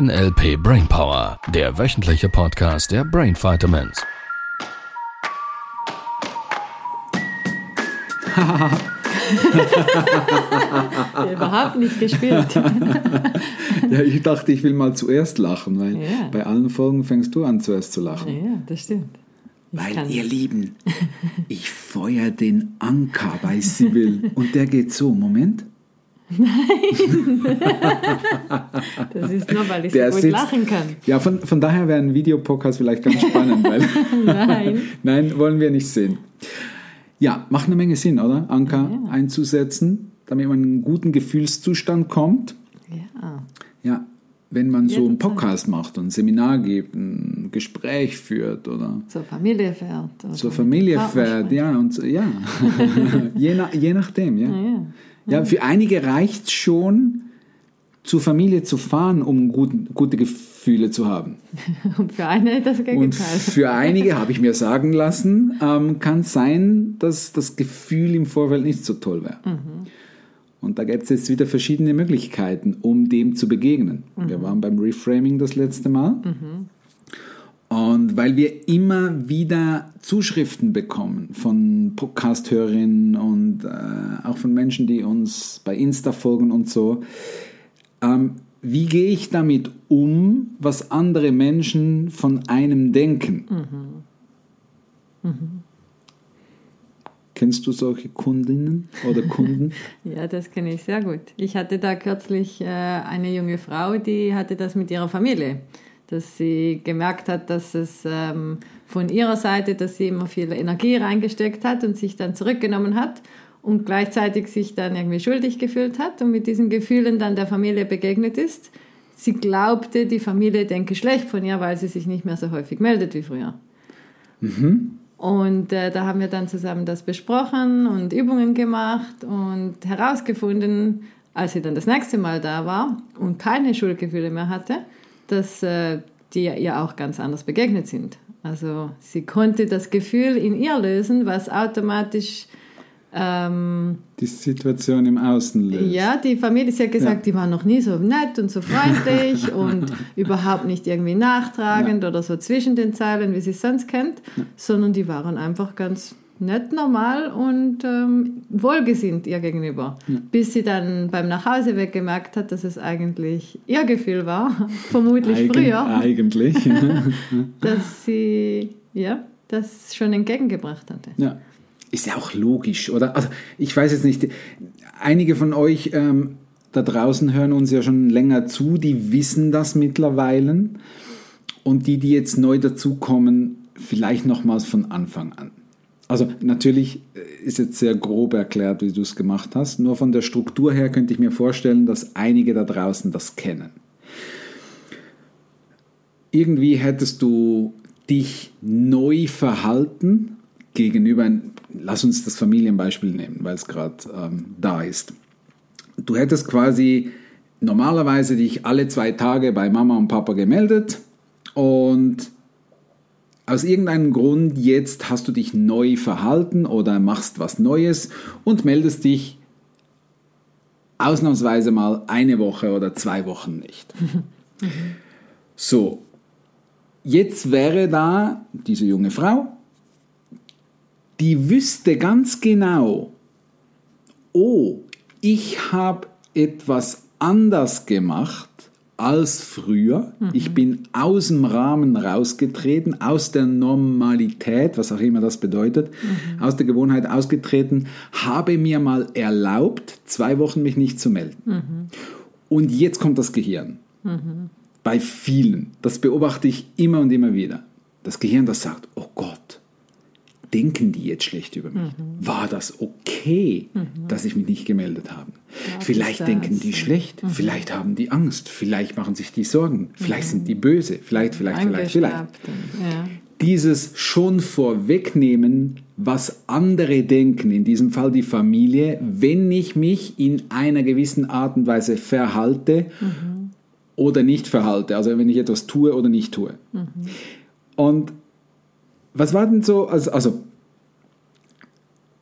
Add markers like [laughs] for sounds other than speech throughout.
NLP Brainpower, der wöchentliche Podcast der Brain Vitamins. Überhaupt nicht gespielt. [laughs] ja, ich dachte, ich will mal zuerst lachen, weil Ja. bei allen Folgen fängst du an zuerst zu lachen. ja, das stimmt. Ich Weil, kann- ihr Lieben, [laughs] ich feuer den Anker bei Sibyl und der geht so, Moment. Das ist nur, weil ich Der so gut sitzt- lachen kann. Ja, von, von daher wäre ein Videopodcast vielleicht ganz spannend, weil [laughs] Nein. nein, wollen wir nicht sehen. Ja, macht eine Menge Sinn, oder? Anker einzusetzen, damit man in einen guten Gefühlszustand kommt. Ja. Ja, wenn man so einen. Podcast macht und ein Seminar gibt, ein Gespräch führt oder Zur Familie fährt. zur Familie fährt, ja, und so, ja. [laughs] [laughs] je, nach, je nachdem, ja. Ja. Ja, für einige reicht schon, zur Familie zu fahren, um guten, gute Gefühle zu haben. [laughs] Und für eine das Und für einige, habe ich mir sagen lassen, ähm, kann es sein, dass das Gefühl im Vorfeld nicht so toll wäre. Und da gibt es jetzt wieder verschiedene Möglichkeiten, um dem zu begegnen. Wir waren beim Reframing das letzte Mal. Und weil wir immer wieder Zuschriften bekommen von Podcast-Hörerinnen und äh, auch von Menschen, die uns bei Insta folgen und so, ähm, wie gehe ich damit um, was andere Menschen von einem denken? Kennst du solche Kundinnen oder Kunden? [laughs] Ja, das kenne ich sehr gut. Ich hatte da kürzlich äh, eine junge Frau, die hatte das mit ihrer Familie, dass sie gemerkt hat, dass es ähm, von ihrer Seite, dass sie immer viel Energie reingesteckt hat und sich dann zurückgenommen hat und gleichzeitig sich dann irgendwie schuldig gefühlt hat und mit diesen Gefühlen dann der Familie begegnet ist. Sie glaubte, die Familie denke schlecht von ihr, weil sie sich nicht mehr so häufig meldet wie früher. Und äh, da haben wir dann zusammen das besprochen und Übungen gemacht und herausgefunden, als sie dann das nächste Mal da war und keine Schuldgefühle mehr hatte, dass äh, die ihr auch ganz anders begegnet sind. Also sie konnte das Gefühl in ihr lösen, was automatisch ähm, Die Situation im Außen löst. ja, die Familie, sie hat gesagt, Ja. die war noch nie so nett und so freundlich [laughs] und überhaupt nicht irgendwie nachtragend oder so zwischen den Zeilen, wie sie es sonst kennt, sondern die waren einfach ganz nett, normal und ähm, wohlgesinnt ihr gegenüber. Bis sie dann beim Nachhauseweg gemerkt hat, dass es eigentlich ihr Gefühl war, [laughs] vermutlich Eigen- früher, Eigentlich. [laughs] dass sie ja, das schon entgegengebracht hatte. Ja. Ist ja auch logisch, oder? Also ich weiß jetzt nicht, einige von euch ähm, da draußen hören uns ja schon länger zu, die wissen das mittlerweile. Und die, die jetzt neu dazukommen, vielleicht nochmals von Anfang an. Also natürlich äh, ist jetzt sehr grob erklärt, wie du es gemacht hast. Nur von der Struktur her könnte ich mir vorstellen, dass einige da draußen das kennen. Irgendwie hättest du dich neu verhalten gegenüber, ein, lass uns das Familienbeispiel nehmen, weil es gerade ähm, da ist. Du hättest quasi normalerweise dich alle zwei Tage bei Mama und Papa gemeldet und aus irgendeinem Grund jetzt hast du dich neu verhalten oder machst was Neues und meldest dich ausnahmsweise mal eine Woche oder zwei Wochen nicht. [laughs] So, jetzt wäre da diese junge Frau, die wüsste ganz genau, oh, ich habe etwas anders gemacht als früher. Ich bin aus dem Rahmen rausgetreten, aus der Normalität, was auch immer das bedeutet, aus der Gewohnheit ausgetreten, habe mir mal erlaubt, zwei Wochen mich nicht zu melden. Und jetzt kommt das Gehirn. Bei vielen. Das beobachte ich immer und immer wieder. Das Gehirn, das sagt, oh Gott, denken die jetzt schlecht über mich? War das okay, dass ich mich nicht gemeldet habe? vielleicht das. denken die schlecht, vielleicht haben die Angst, vielleicht machen sich die Sorgen, vielleicht sind die böse, vielleicht, vielleicht, vielleicht, vielleicht. Ja. Dieses schon vorwegnehmen, was andere denken, in diesem Fall die Familie, wenn ich mich in einer gewissen Art und Weise verhalte oder nicht verhalte, also wenn ich etwas tue oder nicht tue. Und was war denn so, also, also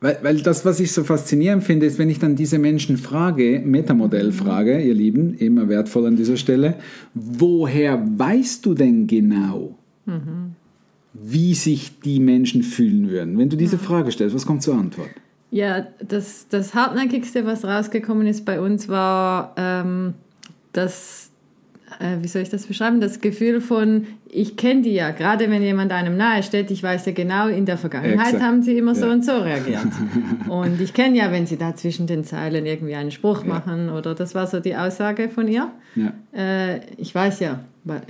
Weil, weil das, was ich so faszinierend finde, ist, wenn ich dann diese Menschen frage, Metamodell frage, ihr Lieben, immer wertvoll an dieser Stelle, woher weißt du denn genau, wie sich die Menschen fühlen würden? Wenn du diese Frage stellst, was kommt zur Antwort? Ja, das, das Hartnäckigste, was rausgekommen ist bei uns, war ähm, das, äh, wie soll ich das beschreiben, das Gefühl von, ich kenne die ja, gerade wenn jemand einem nahe steht, ich weiß ja genau, in der Vergangenheit Exakt. haben sie immer so Ja. und so reagiert. [laughs] und ich kenne ja, wenn sie da zwischen den Zeilen irgendwie einen Spruch machen, oder das war so die Aussage von ihr. Ja. Äh, ich weiß ja,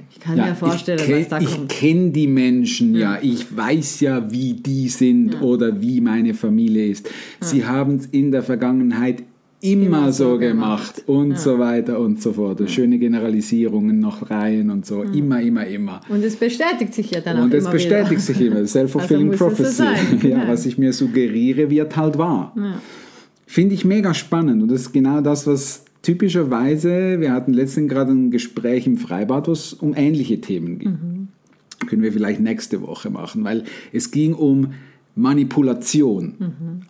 ich kann mir vorstellen, ich kenn- was da ich kommt. kenne die Menschen ja. ich weiß ja, wie die sind oder wie meine Familie ist. Sie haben es in der Vergangenheit immer, so so gemacht, und so weiter und so fort. Schöne Generalisierungen noch rein und so, immer, immer, immer. Und es bestätigt sich ja dann auch Und es bestätigt wieder. sich immer, [laughs] self-fulfilling Also so prophecy. sein, [laughs] ja, was ich mir suggeriere, wird halt wahr. Finde ich mega spannend und das ist genau das, was typischerweise, wir hatten letztens gerade ein Gespräch im Freibad, wo es um ähnliche Themen ging. Können wir vielleicht nächste Woche machen, weil es ging um Manipulation.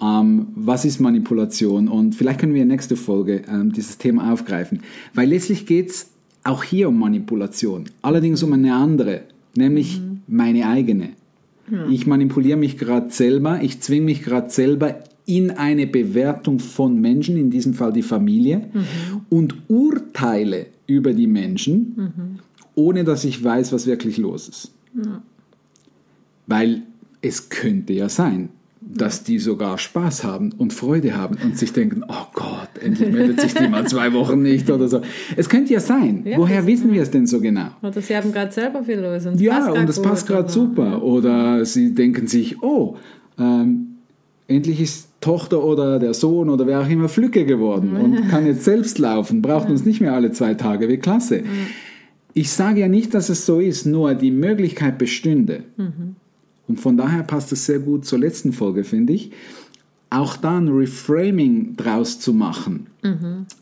Ähm, was ist Manipulation? Und vielleicht können wir in der nächsten Folge ähm, dieses Thema aufgreifen, weil letztlich geht es auch hier um Manipulation, allerdings um eine andere, nämlich meine eigene. Ich manipuliere mich gerade selber, ich zwinge mich gerade selber in eine Bewertung von Menschen, in diesem Fall die Familie, und urteile über die Menschen, ohne dass ich weiß, was wirklich los ist. Weil es könnte ja sein, dass die sogar Spaß haben und Freude haben und sich denken, oh Gott, endlich meldet sich die mal zwei Wochen nicht oder so. Es könnte ja sein. Ja, Woher das- wissen wir es denn so genau? Oder sie haben gerade selber viel los. Und es Ja, und es gut, passt gerade super. Oder sie denken sich, oh, ähm, endlich ist Tochter oder der Sohn oder wer auch immer Flücke geworden und kann jetzt selbst laufen, braucht uns nicht mehr alle zwei Tage, wie klasse. Ich sage ja nicht, dass es so ist, nur die Möglichkeit bestünde. Und von daher passt es sehr gut zur letzten Folge, finde ich. Auch da ein Reframing draus zu machen.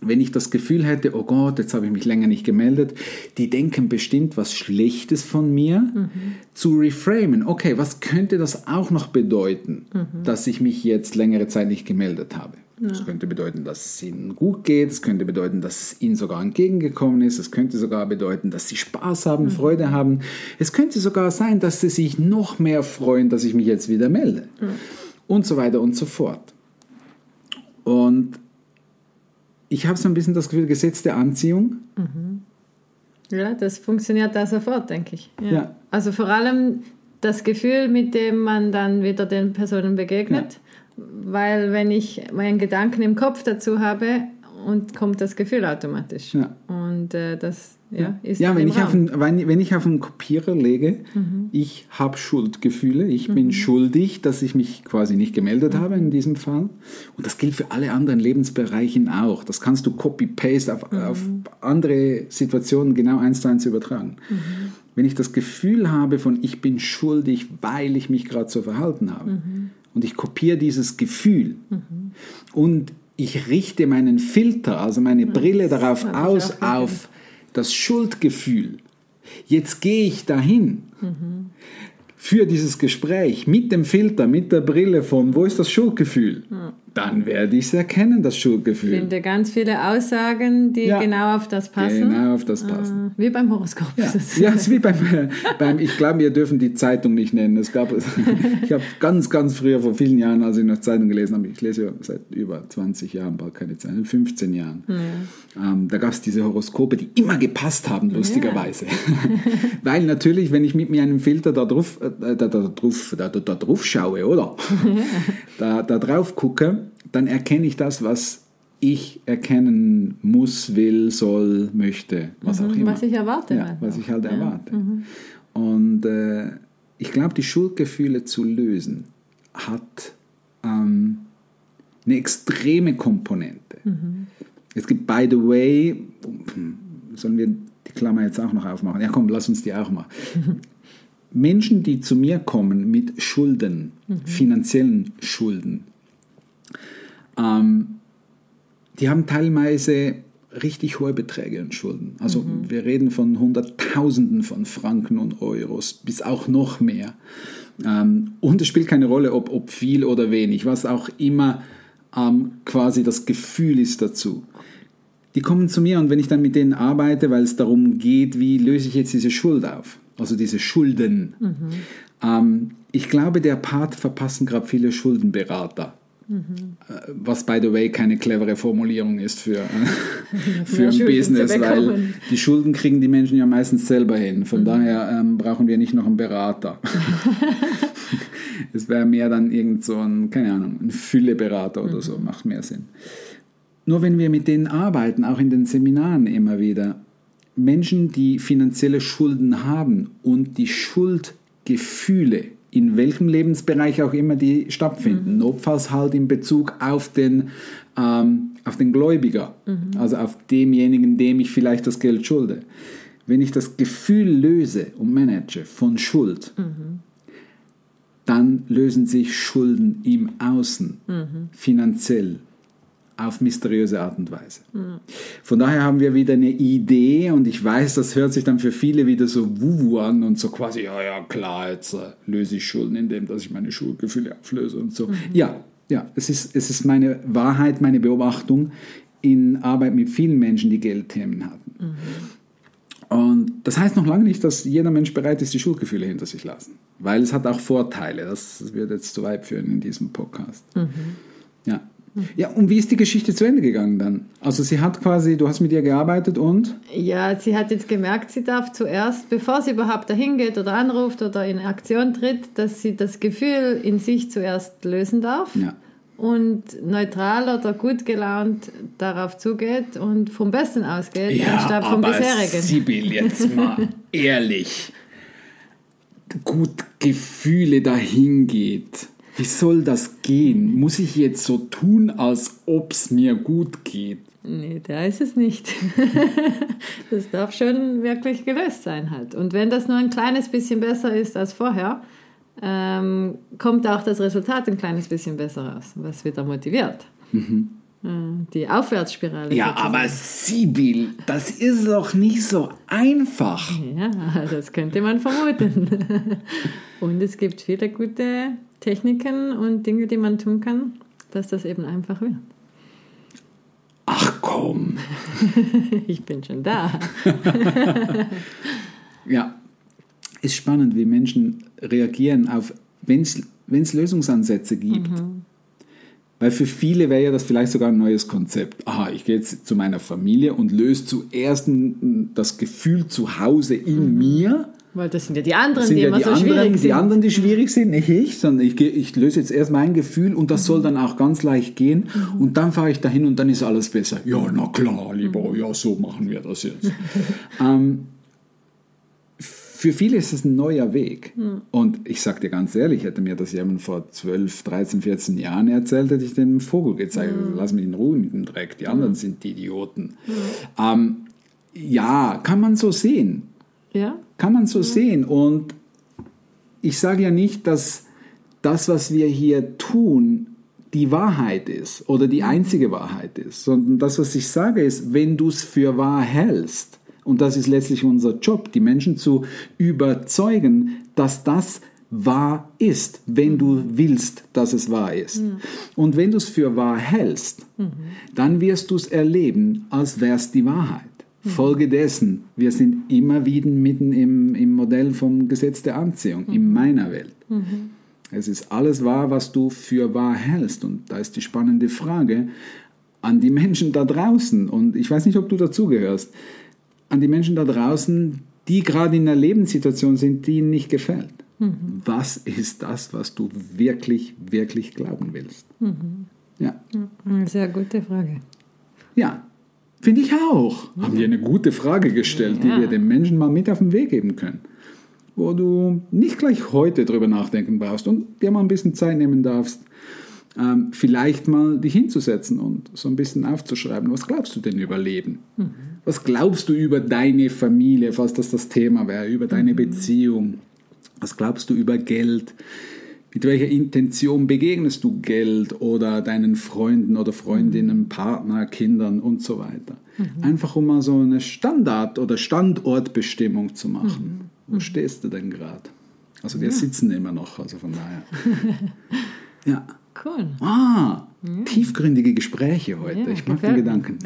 Wenn ich das Gefühl hätte, oh Gott, jetzt habe ich mich länger nicht gemeldet, die denken bestimmt was Schlechtes von mir, zu reframen. Okay, was könnte das auch noch bedeuten, dass ich mich jetzt längere Zeit nicht gemeldet habe? Das könnte bedeuten, dass es ihnen gut geht, es könnte bedeuten, dass es ihnen sogar entgegengekommen ist, es könnte sogar bedeuten, dass sie Spaß haben, Freude haben. Es könnte sogar sein, dass sie sich noch mehr freuen, dass ich mich jetzt wieder melde. Und so weiter und so fort. Und ich habe so ein bisschen das Gefühl, Gesetz der Anziehung. Ja, das funktioniert da sofort, denke ich. Ja. Ja. Also vor allem das Gefühl, mit dem man dann wieder den Personen begegnet. Weil wenn ich meinen Gedanken im Kopf dazu habe, und kommt das Gefühl automatisch. Ja. Und äh, das ja, ist Ja, wenn ich, auf Raum. einen, wenn, wenn ich auf einen Kopierer lege, ich habe Schuldgefühle, ich bin schuldig, dass ich mich quasi nicht gemeldet habe in diesem Fall. Und das gilt für alle anderen Lebensbereichen auch. Das kannst du copy-paste auf, auf andere Situationen genau eins zu eins übertragen. Wenn ich das Gefühl habe von, ich bin schuldig, weil ich mich gerade so verhalten habe, und ich kopiere dieses Gefühl und ich richte meinen Filter, also meine Brille darauf hab ich aus, auf das Schuldgefühl. Jetzt gehe ich dahin für dieses Gespräch mit dem Filter, mit der Brille von, wo ist das Schuldgefühl? Dann werde ich es erkennen, das Ich Schuldgefühl. finde ganz viele Aussagen, die Ja. genau auf das passen. Genau auf das passen. Äh, Wie beim Horoskop. Ja, ja es ist wie beim, [laughs] beim ich glaube, wir dürfen die Zeitung nicht nennen. Es gab, ich habe ganz, ganz früher, vor vielen Jahren, als ich noch Zeitung gelesen habe, ich lese ja seit über 20 Jahren, bald keine Zeitung, 15 Jahren, ähm, da gab es diese Horoskope, die immer gepasst haben, lustigerweise. [laughs] Weil natürlich, wenn ich mit mir einem Filter da drauf, äh, da, da, drauf, da, da, da drauf schaue, oder? da, da drauf gucke, dann erkenne ich das, was ich erkennen muss, will, soll, möchte, was auch immer. Was ich erwarte. Ja, halt was auch. ich halt erwarte. Und äh, ich glaube, die Schuldgefühle zu lösen hat ähm, eine extreme Komponente. Es gibt, by the way, sollen wir die Klammer jetzt auch noch aufmachen? Ja, komm, lass uns die auch machen. [laughs] Menschen, die zu mir kommen mit Schulden, finanziellen Schulden, ähm, die haben teilweise richtig hohe Beträge an Schulden. Also wir reden von Hunderttausenden von Franken und Euros, bis auch noch mehr. Ähm, und es spielt keine Rolle, ob, ob viel oder wenig, was auch immer ähm, quasi das Gefühl ist dazu. Die kommen zu mir und wenn ich dann mit denen arbeite, weil es darum geht, wie löse ich jetzt diese Schuld auf, also diese Schulden. Ähm, ich glaube, der Part verpassen gerade viele Schuldenberater. Was, by the way, keine clevere Formulierung ist für, [laughs] für ein Business, weil die Schulden kriegen die Menschen ja meistens selber hin. Von daher ähm, brauchen wir nicht noch einen Berater. [laughs] es wäre mehr dann irgend so ein, keine Ahnung, ein Fülleberater oder so, macht mehr Sinn. Nur wenn wir mit denen arbeiten, auch in den Seminaren immer wieder, Menschen, die finanzielle Schulden haben und die Schuldgefühle, in welchem Lebensbereich auch immer die stattfinden, notfalls halt in Bezug auf den, ähm, auf den Gläubiger, also auf demjenigen, dem ich vielleicht das Geld schulde. Wenn ich das Gefühl löse und manage von Schuld, dann lösen sich Schulden im Außen, finanziell, auf mysteriöse Art und Weise. Von daher haben wir wieder eine Idee und ich weiß, das hört sich dann für viele wieder so wuhu an und so quasi, ja, ja, klar, jetzt äh, löse ich Schulden, indem dass ich meine Schuldgefühle auflöse und so. Ja, ja, es ist, es ist meine Wahrheit, meine Beobachtung in Arbeit mit vielen Menschen, die Geldthemen hatten. Und das heißt noch lange nicht, dass jeder Mensch bereit ist, die Schuldgefühle hinter sich lassen. Weil es hat auch Vorteile. Das wird jetzt zu weit führen in diesem Podcast. Ja. Ja, und wie ist die Geschichte zu Ende gegangen dann? Also sie hat quasi, du hast mit ihr gearbeitet und? Ja, sie hat jetzt gemerkt, sie darf zuerst, bevor sie überhaupt dahin geht oder anruft oder in Aktion tritt, dass sie das Gefühl in sich zuerst lösen darf Ja. und neutral oder gut gelaunt darauf zugeht und vom Besten ausgeht, anstatt vom bisherigen. Sibyl, jetzt mal [laughs] ehrlich. Gut Gefühle dahin geht. Wie soll das gehen? Muss ich jetzt so tun, als ob es mir gut geht? Nee, da ist es nicht. [laughs] das darf schon wirklich gelöst sein halt. Und wenn das nur ein kleines bisschen besser ist als vorher, ähm, kommt auch das Resultat ein kleines bisschen besser raus, was wieder motiviert. Äh, Die Aufwärtsspirale. Ja, aber Sibyl, das ist doch nicht so einfach. Ja, das könnte man vermuten. [laughs] Und es gibt viele gute Techniken und Dinge, die man tun kann, dass das eben einfach wird. Ach komm. [laughs] Ich bin schon da. [laughs] Ja, ist spannend, wie Menschen reagieren auf, wenn es Lösungsansätze gibt. Weil für viele wäre ja das vielleicht sogar ein neues Konzept. Aha, ich gehe jetzt zu meiner Familie und löse zuerst das Gefühl zu Hause in mir. Weil das sind ja die anderen, Das sind die ja immer die so anderen, schwierig die sind. anderen, die schwierig sind, nicht ich, sondern ich, ich löse jetzt erst mein Gefühl und das soll dann auch ganz leicht gehen und dann fahre ich dahin und dann ist alles besser. Ja, na klar, lieber, ja, so machen wir das jetzt. [laughs] ähm, für viele ist es ein neuer Weg. Und ich sage dir ganz ehrlich, hätte mir das jemand vor 12, 13, 14 Jahren erzählt, hätte ich dem Vogel gezeigt. Lass mich in Ruhe mit dem Dreck, die anderen sind die Idioten. Ähm, ja, kann man so sehen. Ja, Kann man so sehen. Und ich sage ja nicht, dass das, was wir hier tun, die Wahrheit ist oder die einzige Wahrheit ist, sondern das, was ich sage, ist, wenn du es für wahr hältst, und das ist letztlich unser Job, die Menschen zu überzeugen, dass das wahr ist, wenn du willst, dass es wahr ist. Und wenn du es für wahr hältst, dann wirst du es erleben, als wäre es die Wahrheit. Folge dessen, wir sind immer wieder mitten im, im Modell vom Gesetz der Anziehung, in meiner Welt. Es ist alles wahr, was du für wahr hältst. Und da ist die spannende Frage an die Menschen da draußen. Und ich weiß nicht, ob du dazugehörst. An die Menschen da draußen, die gerade in einer Lebenssituation sind, die ihnen nicht gefällt. Was ist das, was du wirklich, wirklich glauben willst? Ja. eine sehr gute Frage. Ja, finde ich auch. Haben wir eine gute Frage gestellt, Ja. die wir den Menschen mal mit auf den Weg geben können. Wo du nicht gleich heute drüber nachdenken brauchst und dir mal ein bisschen Zeit nehmen darfst, ähm, vielleicht mal dich hinzusetzen und so ein bisschen aufzuschreiben, was glaubst du denn über Leben? Was glaubst du über deine Familie, falls das das Thema wäre, über deine Beziehung? Was glaubst du über Geld? Mit welcher Intention begegnest du Geld oder deinen Freunden oder Freundinnen, Partner, Kindern und so weiter? Einfach um mal so eine Standard- oder Standortbestimmung zu machen. Wo stehst du denn gerade? Also wir sitzen immer noch, also von daher. [laughs] ja. Cool. Ah, tiefgründige Gespräche heute. Ja, ich mag den. Gedanken.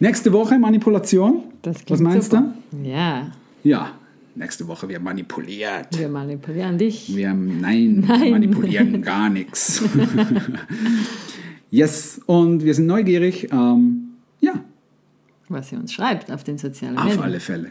Nächste Woche Manipulation. Das Was klingt meinst super. Ja, du? Ja, nächste Woche wird manipuliert. wir manipulieren dich. Wir, nein, Nein. wir manipulieren [laughs] gar nichts. yes, und wir sind neugierig. Ähm, ja, Was sie uns schreibt auf den sozialen auf Medien. alle Fälle.